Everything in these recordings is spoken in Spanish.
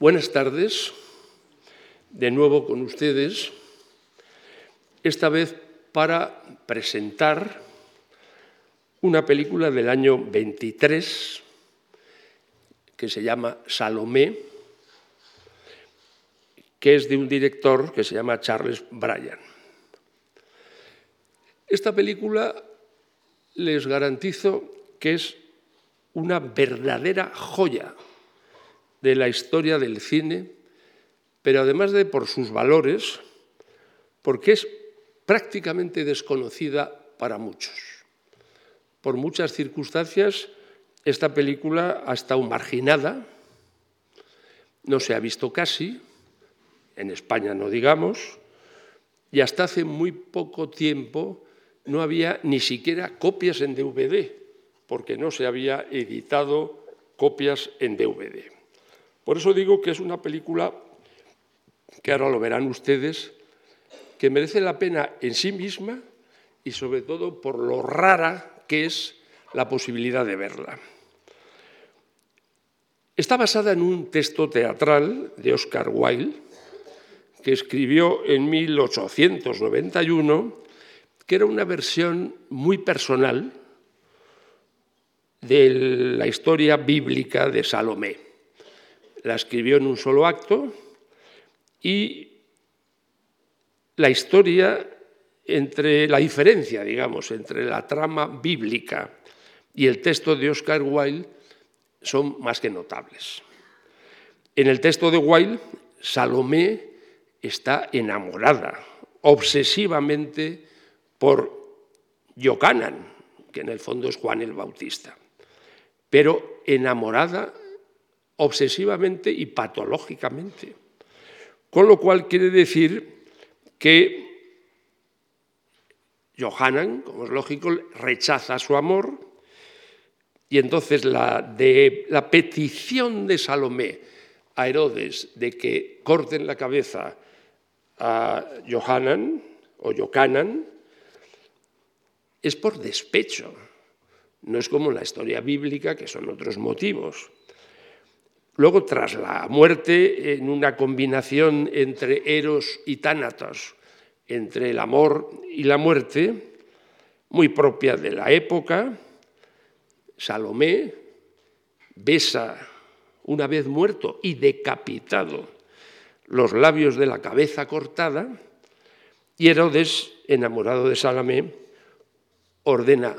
Buenas tardes, de nuevo con ustedes, esta vez para presentar una película del año 23 que se llama Salomé, que es de un director que se llama Charles Bryan. Esta película les garantizo que es una verdadera joya de la historia del cine, pero además de por sus valores, porque es prácticamente desconocida para muchos. Por muchas circunstancias, esta película ha estado marginada, no se ha visto casi, en España no digamos, y hasta hace muy poco tiempo no había ni siquiera copias en DVD, porque no se había editado copias en DVD. Por eso digo que es una película que ahora lo verán ustedes, que merece la pena en sí misma y sobre todo por lo rara que es la posibilidad de verla. Está basada en un texto teatral de Oscar Wilde, que escribió en 1891, que era una versión muy personal de la historia bíblica de Salomé la escribió en un solo acto y la historia entre la diferencia, digamos, entre la trama bíblica y el texto de Oscar Wilde son más que notables. En el texto de Wilde, Salomé está enamorada obsesivamente por Yocanan, que en el fondo es Juan el Bautista, pero enamorada obsesivamente y patológicamente. Con lo cual quiere decir que Johanan, como es lógico, rechaza su amor y entonces la, de, la petición de Salomé a Herodes de que corten la cabeza a Johanan o Yocanan es por despecho. No es como en la historia bíblica, que son otros motivos. Luego, tras la muerte, en una combinación entre Eros y Tánatos, entre el amor y la muerte, muy propia de la época, Salomé besa, una vez muerto y decapitado, los labios de la cabeza cortada, y Herodes, enamorado de Salomé, ordena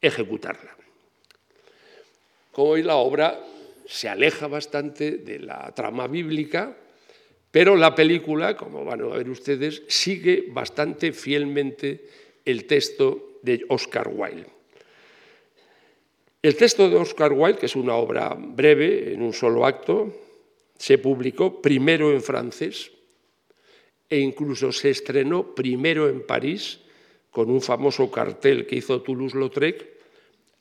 ejecutarla. Como hoy la obra se aleja bastante de la trama bíblica, pero la película, como van a ver ustedes, sigue bastante fielmente el texto de Oscar Wilde. El texto de Oscar Wilde, que es una obra breve, en un solo acto, se publicó primero en francés e incluso se estrenó primero en París con un famoso cartel que hizo Toulouse-Lautrec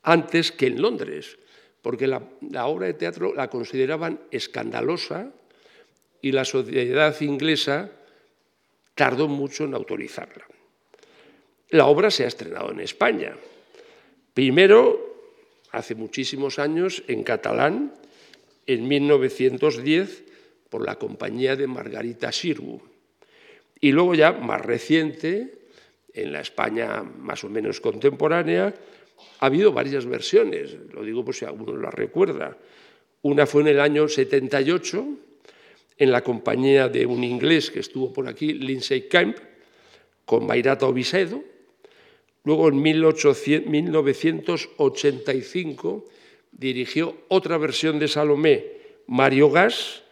antes que en Londres porque la, obra de teatro la consideraban escandalosa y la sociedad inglesa tardó mucho en autorizarla. La obra se ha estrenado en España. Primero, hace muchísimos años, en catalán, en 1910, por la compañía de Margarita Sirgu. Y luego ya, más reciente, en la España más o menos contemporánea, ha habido varias versiones, lo digo por si alguno la recuerda. Una fue en el año 78, en la compañía de un inglés que estuvo por aquí, Lindsay Kemp, con Mayrata Obisedo. Luego, en 1985, dirigió otra versión de Salomé, Mario Gas,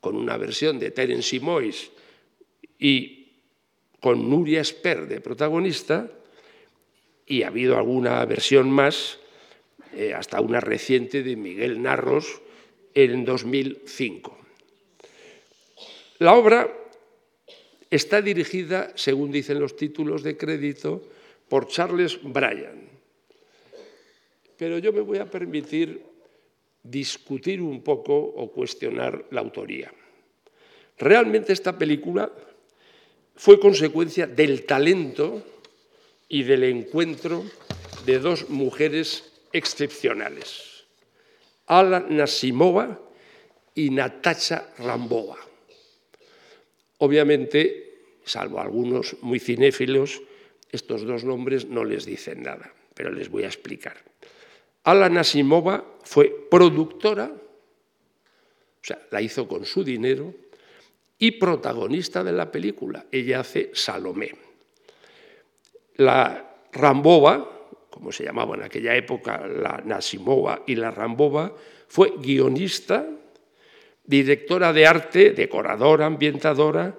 con una versión de Terence Simois y con Nuria Esper de protagonista y ha habido alguna versión más, eh, hasta una reciente de Miguel Narros en 2005. La obra está dirigida, según dicen los títulos de crédito, por Charles Bryan. Pero yo me voy a permitir discutir un poco o cuestionar la autoría. Realmente esta película fue consecuencia del talento y del encuentro de dos mujeres excepcionales, Ala Nasimova y Natacha Rambova. Obviamente, salvo algunos muy cinéfilos, estos dos nombres no les dicen nada, pero les voy a explicar. Ala Nasimova fue productora, o sea, la hizo con su dinero, y protagonista de la película. Ella hace Salomé. La Rambova, como se llamaba en aquella época la Nasimova y la Rambova, fue guionista, directora de arte, decoradora, ambientadora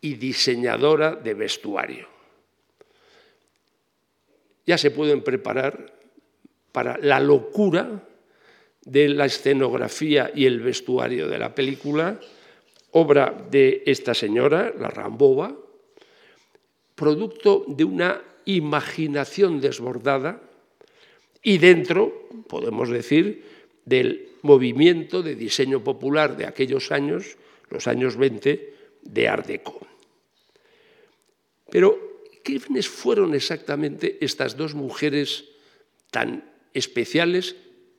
y diseñadora de vestuario. Ya se pueden preparar para la locura de la escenografía y el vestuario de la película, obra de esta señora, la Rambova, producto de una imaginación desbordada y dentro, podemos decir, del movimiento de diseño popular de aquellos años, los años 20, de Art Deco. Pero, ¿quiénes fueron exactamente estas dos mujeres tan especiales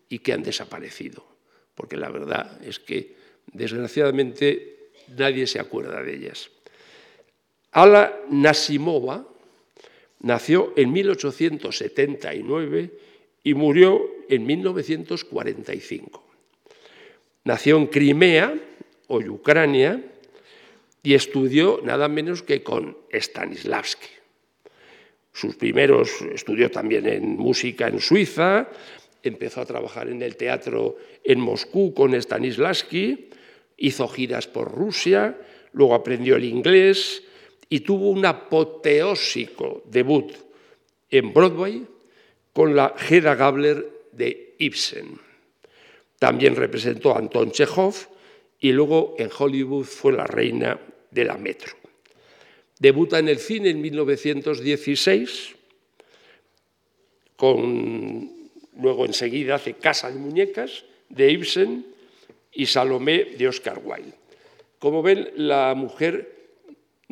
y que han desaparecido? Porque la verdad es que, desgraciadamente, nadie se acuerda de ellas. Ala Nasimova, Nació en 1879 y murió en 1945. Nació en Crimea, hoy Ucrania, y estudió nada menos que con Stanislavski. Sus primeros estudió también en música en Suiza, empezó a trabajar en el teatro en Moscú con Stanislavski, hizo giras por Rusia, luego aprendió el inglés, y tuvo un apoteósico debut en Broadway con la Hedda Gabler de Ibsen. También representó a Anton Chekhov y luego en Hollywood fue la reina de la metro. Debuta en el cine en 1916, con, luego enseguida hace Casa de Muñecas de Ibsen y Salomé de Oscar Wilde. Como ven, la mujer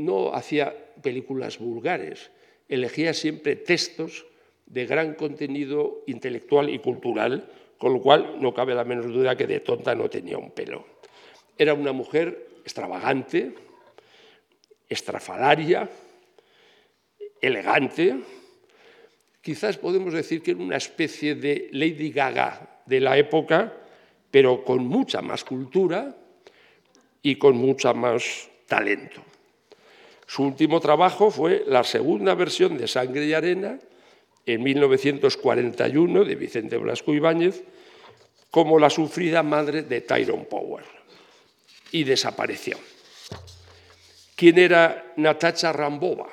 no hacía películas vulgares, elegía siempre textos de gran contenido intelectual y cultural, con lo cual no cabe la menor duda que de tonta no tenía un pelo. Era una mujer extravagante, estrafalaria, elegante. Quizás podemos decir que era una especie de Lady Gaga de la época, pero con mucha más cultura y con mucha más talento. Su último trabajo fue la segunda versión de Sangre y Arena, en 1941, de Vicente Blasco Ibáñez, como la sufrida madre de Tyrone Power. Y desapareció. ¿Quién era Natacha Rambova?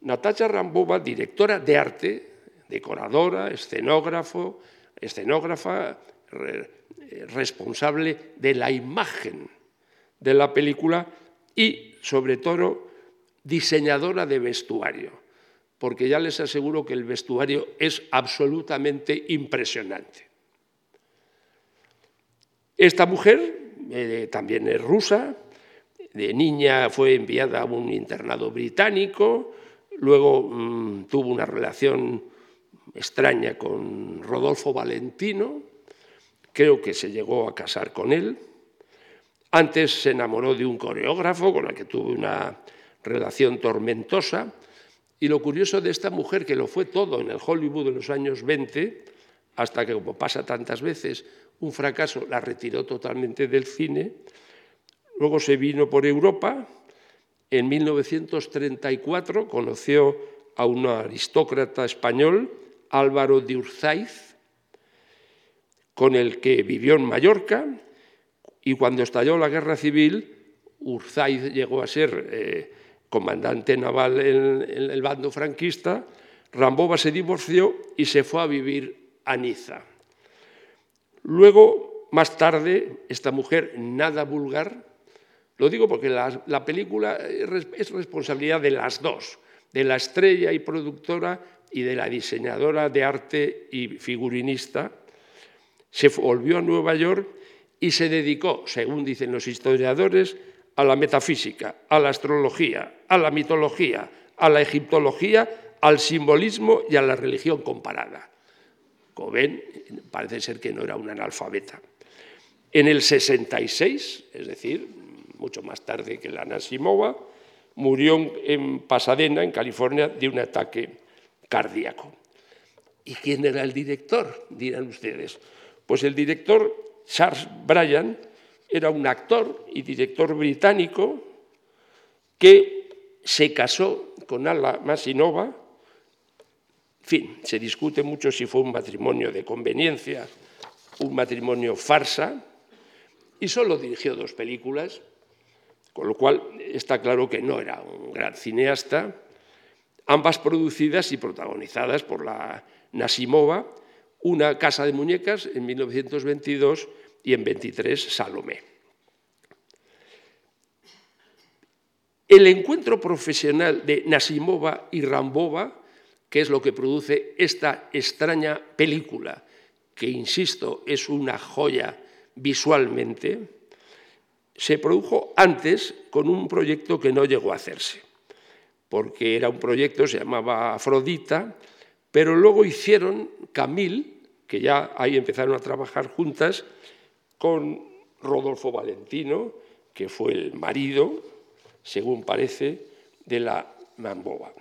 Natacha Rambova, directora de arte, decoradora, escenógrafo, escenógrafa, responsable de la imagen de la película y, sobre todo, diseñadora de vestuario, porque ya les aseguro que el vestuario es absolutamente impresionante. Esta mujer eh, también es rusa, de niña fue enviada a un internado británico, luego mm, tuvo una relación extraña con Rodolfo Valentino, creo que se llegó a casar con él. Antes se enamoró de un coreógrafo con el que tuvo una relación tormentosa. Y lo curioso de esta mujer, que lo fue todo en el Hollywood de los años 20, hasta que, como pasa tantas veces, un fracaso la retiró totalmente del cine, luego se vino por Europa, en 1934 conoció a un aristócrata español, Álvaro de Urzaiz, con el que vivió en Mallorca, y cuando estalló la guerra civil, Urzaiz llegó a ser eh, comandante naval en, el bando franquista, Rambova se divorció y se fue a vivir a Niza. Luego, más tarde, esta mujer nada vulgar, lo digo porque la, película es responsabilidad de las dos, de la estrella y productora y de la diseñadora de arte y figurinista, se volvió a Nueva York y se dedicó, según dicen los historiadores, a la metafísica, a la astrología, a la mitología, a la egiptología, al simbolismo y a la religión comparada. Como parece ser que no era una analfabeta. En el 66, es decir, mucho más tarde que la Nasimova, murió en Pasadena, en California, de un ataque cardíaco. ¿Y quién era el director? Dirán ustedes. Pues el director, Charles Bryan, era un actor y director británico que se casó con Ala Masinova. En fin, se discute mucho si fue un matrimonio de conveniencia, un matrimonio farsa, y solo dirigió dos películas, con lo cual está claro que no era un gran cineasta, ambas producidas y protagonizadas por la Nasimova, una casa de muñecas en 1922 y en 23 Salomé. El encuentro profesional de Nasimova y Rambova, que es lo que produce esta extraña película, que, insisto, es una joya visualmente, se produjo antes con un proyecto que no llegó a hacerse, porque era un proyecto, se llamaba Afrodita, pero luego hicieron Camille, que ya ahí empezaron a trabajar juntas, con Rodolfo Valentino, que fue el marido, según parece, de la Mambova.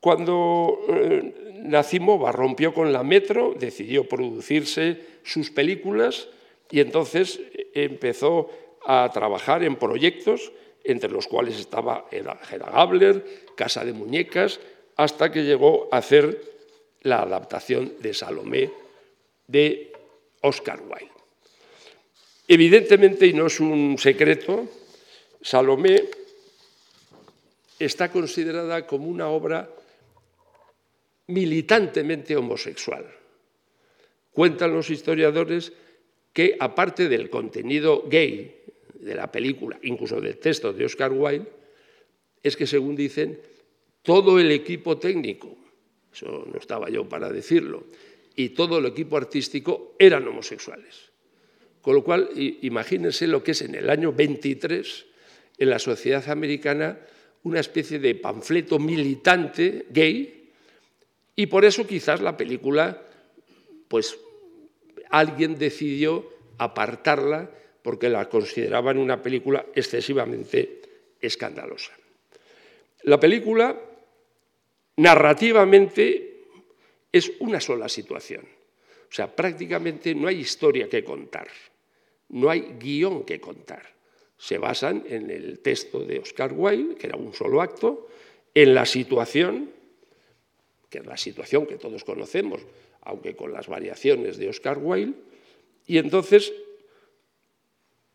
Cuando eh, Nacimova rompió con la Metro, decidió producirse sus películas y entonces empezó a trabajar en proyectos, entre los cuales estaba Hedda Gabler, Casa de Muñecas, hasta que llegó a hacer la adaptación de Salomé de Oscar Wilde. Evidentemente, y no es un secreto, Salomé está considerada como una obra militantemente homosexual. Cuentan los historiadores que, aparte del contenido gay de la película, incluso del texto de Oscar Wilde, es que, según dicen, todo el equipo técnico, eso no estaba yo para decirlo, y todo el equipo artístico eran homosexuales. Con lo cual, imagínense lo que es en el año 23, en la sociedad americana, una especie de panfleto militante gay, y por eso quizás la película, pues alguien decidió apartarla porque la consideraban una película excesivamente escandalosa. La película narrativamente es una sola situación. O sea, prácticamente no hay historia que contar, no hay guion que contar. Se basan en el texto de Oscar Wilde, que era un solo acto, en la situación, que es la situación que todos conocemos, aunque con las variaciones de Oscar Wilde, y entonces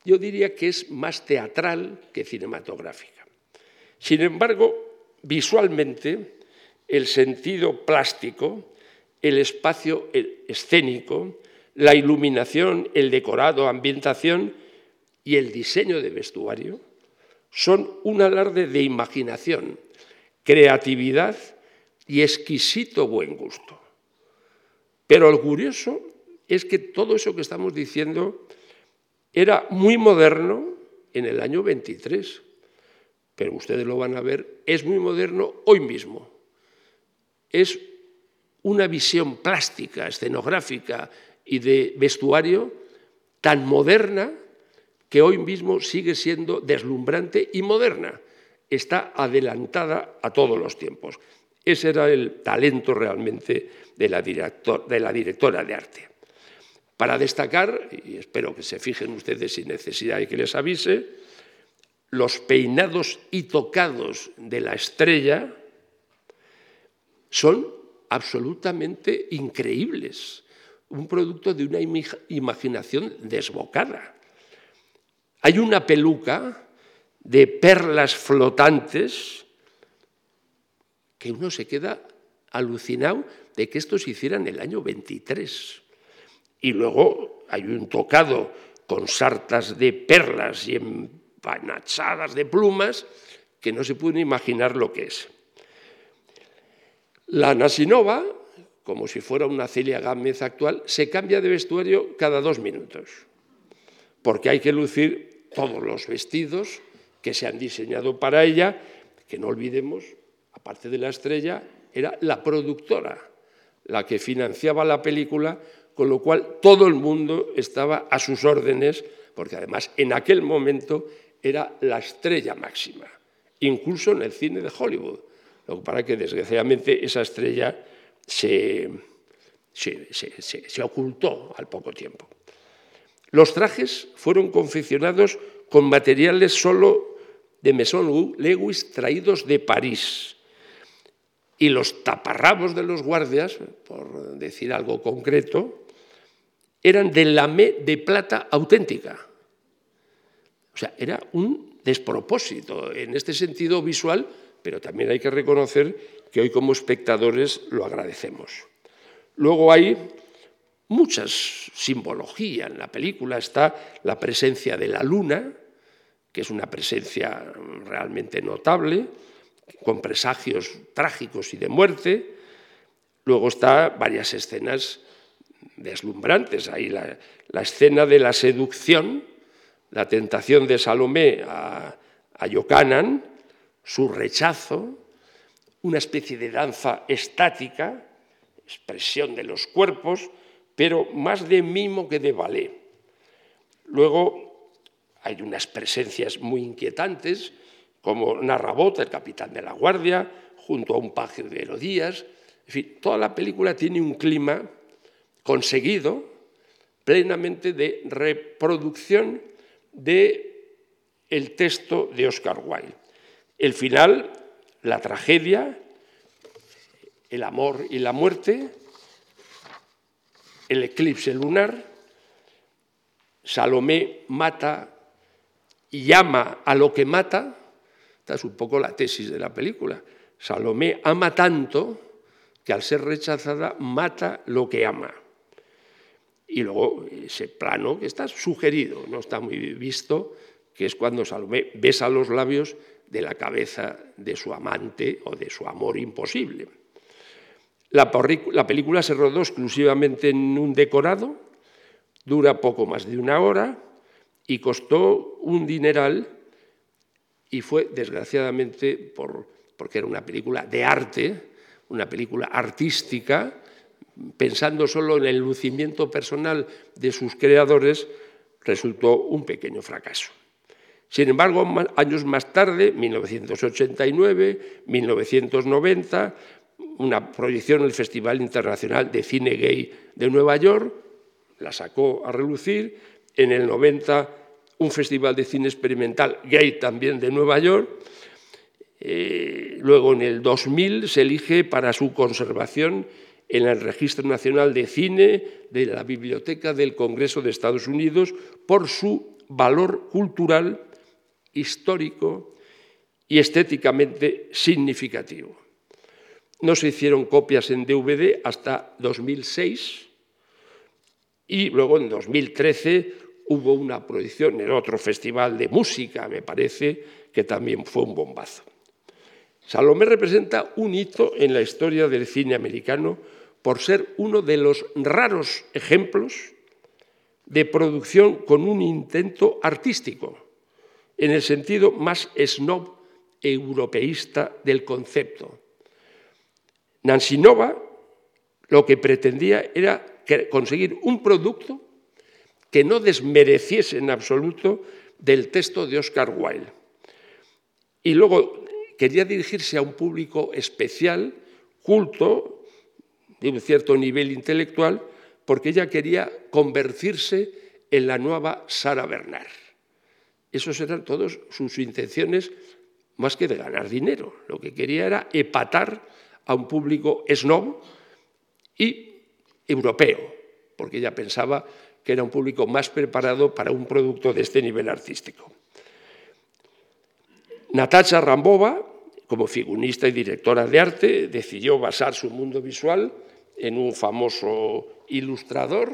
yo diría que es más teatral que cinematográfica. Sin embargo, visualmente, el sentido plástico, el espacio escénico, la iluminación, el decorado, ambientación y el diseño de vestuario son un alarde de imaginación, creatividad y exquisito buen gusto. Pero lo curioso es que todo eso que estamos diciendo era muy moderno en el año 23, pero ustedes lo van a ver, es muy moderno hoy mismo. Es una visión plástica, escenográfica y de vestuario tan moderna que hoy mismo sigue siendo deslumbrante y moderna. Está adelantada a todos los tiempos. Ese era el talento realmente de la, directora de arte. Para destacar, y espero que se fijen ustedes sin necesidad de que les avise, los peinados y tocados de la estrella son absolutamente increíbles, un producto de una imaginación desbocada. Hay una peluca de perlas flotantes que uno se queda alucinado de que esto se hiciera en el año 23. Y luego hay un tocado con sartas de perlas y empanachadas de plumas que no se pueden imaginar lo que es. La Nasinova, como si fuera una Celia Gámez actual, se cambia de vestuario cada dos minutos, porque hay que lucir todos los vestidos que se han diseñado para ella, que no olvidemos, aparte de la estrella, era la productora la que financiaba la película con lo cual todo el mundo estaba a sus órdenes, porque además en aquel momento era la estrella máxima, incluso en el cine de Hollywood. Lo que para que desgraciadamente esa estrella se, se, ocultó al poco tiempo. Los trajes fueron confeccionados con materiales solo de Maison Lewis traídos de París. Y los taparrabos de los guardias, por decir algo concreto, eran de lamé de plata auténtica. O sea, era un despropósito en este sentido visual, pero también hay que reconocer que hoy como espectadores lo agradecemos. Luego hay muchas simbología en la película. Está la presencia de la luna, que es una presencia realmente notable, con presagios trágicos y de muerte. Luego está varias escenas deslumbrantes. Ahí la, escena de la seducción, la tentación de Salomé a, a su rechazo, una especie de danza estática, expresión de los cuerpos, pero más de mimo que de ballet. Luego hay unas presencias muy inquietantes, como Narrabot, el capitán de la guardia, junto a un paje de Herodías. En fin, toda la película tiene un clima conseguido plenamente de reproducción de texto de Oscar Wilde. El final, la tragedia, el amor y la muerte, el eclipse lunar, Salomé mata y llama a lo que mata, esta es un poco la tesis de la película, Salomé ama tanto que al ser rechazada mata lo que ama. Y luego ese plano que está sugerido, no está muy visto, que es cuando Salomé besa los labios de la cabeza de su amante o de su amor imposible. La, película se rodó exclusivamente en un decorado, dura poco más de una hora y costó un dineral y fue desgraciadamente por, porque era una película de arte, una película artística, pensando solo en el lucimiento personal de sus creadores, resultó un pequeño fracaso. Sin embargo, años más tarde, 1989, 1990, una proyección en el Festival Internacional de Cine Gay de Nueva York, la sacó a relucir, en el 90 un festival de cine experimental gay también de Nueva York, eh, luego en el 2000 se elige para su conservación en el Registro Nacional de Cine de la Biblioteca del Congreso de Estados Unidos por su valor cultural, histórico y estéticamente significativo. No se hicieron copias en DVD hasta 2006 y luego en 2013 hubo una proyección en otro festival de música, me parece, que también fue un bombazo. Salomé representa un hito en la historia del cine americano por ser uno de los raros ejemplos de producción con un intento artístico, en el sentido más snob europeísta del concepto. Nancy Nova lo que pretendía era conseguir un producto que no desmereciese en absoluto del texto de Oscar Wilde. Y luego quería dirigirse a un público especial, culto, de un cierto nivel intelectual, porque ella quería convertirse en la nueva Sara Bernard. Esas eran todas sus intenciones, más que de ganar dinero. Lo que quería era epatar a un público snob y europeo, porque ella pensaba que era un público más preparado para un producto de este nivel artístico. Natasha Rambova, como figurista y directora de arte, decidió basar su mundo visual en un famoso ilustrador,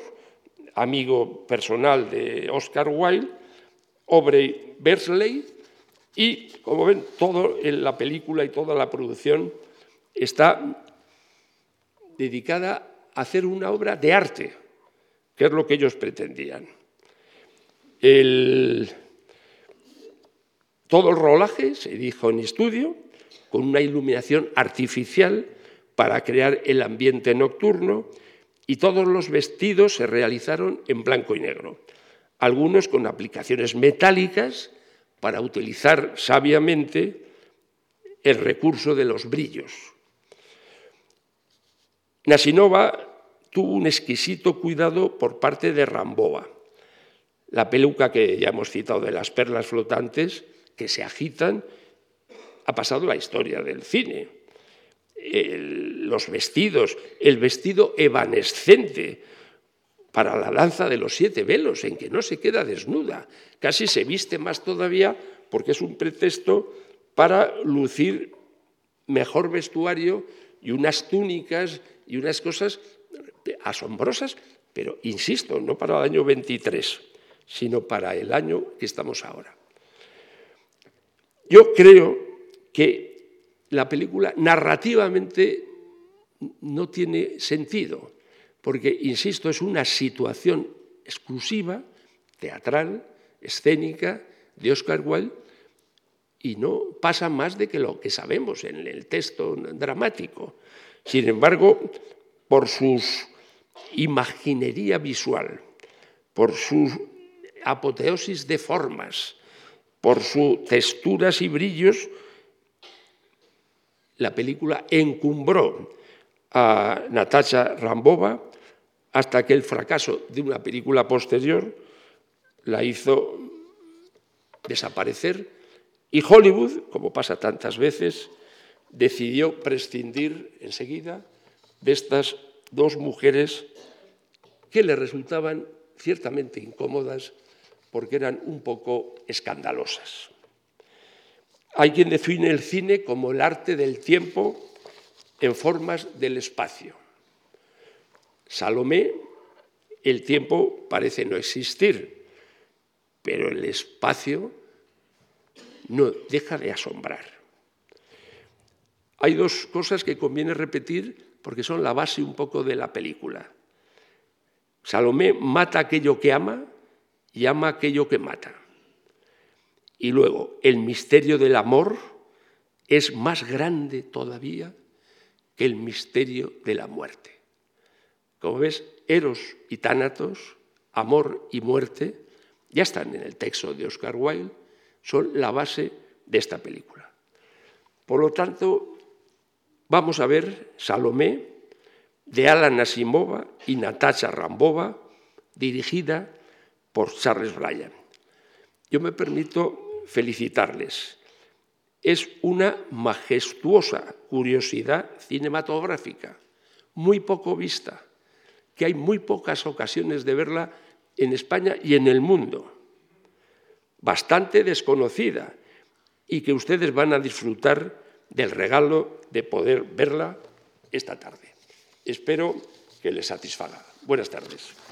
amigo personal de Oscar Wilde, Aubrey Bersley, y como ven, toda la película y toda la producción está dedicada a hacer una obra de arte, que es lo que ellos pretendían. todo el rolaje se dijo en estudio, con una iluminación artificial para crear el ambiente nocturno y todos los vestidos se realizaron en blanco y negro, algunos con aplicaciones metálicas para utilizar sabiamente el recurso de los brillos. Nasinova tuvo un exquisito cuidado por parte de Rambova. La peluca que ya hemos citado de las perlas flotantes que se agitan ha pasado la historia del cine. los vestidos, el vestido evanescente para la danza de los siete velos, en que no se queda desnuda, casi se viste más todavía porque es un pretexto para lucir mejor vestuario y unas túnicas y unas cosas asombrosas, pero insisto, no para el año 23, sino para el año que estamos ahora. Yo creo que la película narrativamente no tiene sentido, porque, insisto, es una situación exclusiva, teatral, escénica, de Oscar Wilde, y no pasa más de que lo que sabemos en el texto dramático. Sin embargo, por su imaginería visual, por su apoteosis de formas, por sus texturas y brillos, la película encumbró a Natasha Rambova hasta que el fracaso de una película posterior la hizo desaparecer y Hollywood, como pasa tantas veces, decidió prescindir enseguida de estas dos mujeres que le resultaban ciertamente incómodas porque eran un poco escandalosas. Hay quien define el cine como el arte del tiempo en formas del espacio. Salomé, el tiempo parece no existir, pero el espacio no deja de asombrar. Hay dos cosas que conviene repetir porque son la base un poco de la película. Salomé mata aquello que ama y ama aquello que mata. Y luego, el misterio del amor es más grande todavía que el misterio de la muerte. Como ves, Eros y Tánatos, amor y muerte, ya están en el texto de Oscar Wilde, son la base de esta película. Por lo tanto, vamos a ver Salomé de Alan Asimova y Natasha Rambova, dirigida por Charles Bryan. Yo me permito felicitarles. Es una majestuosa curiosidad cinematográfica, muy poco vista, que hay muy pocas ocasiones de verla en España y en el mundo bastante desconocida y que ustedes van a disfrutar del regalo de poder verla esta tarde. Espero que les satisfaga. Buenas tardes.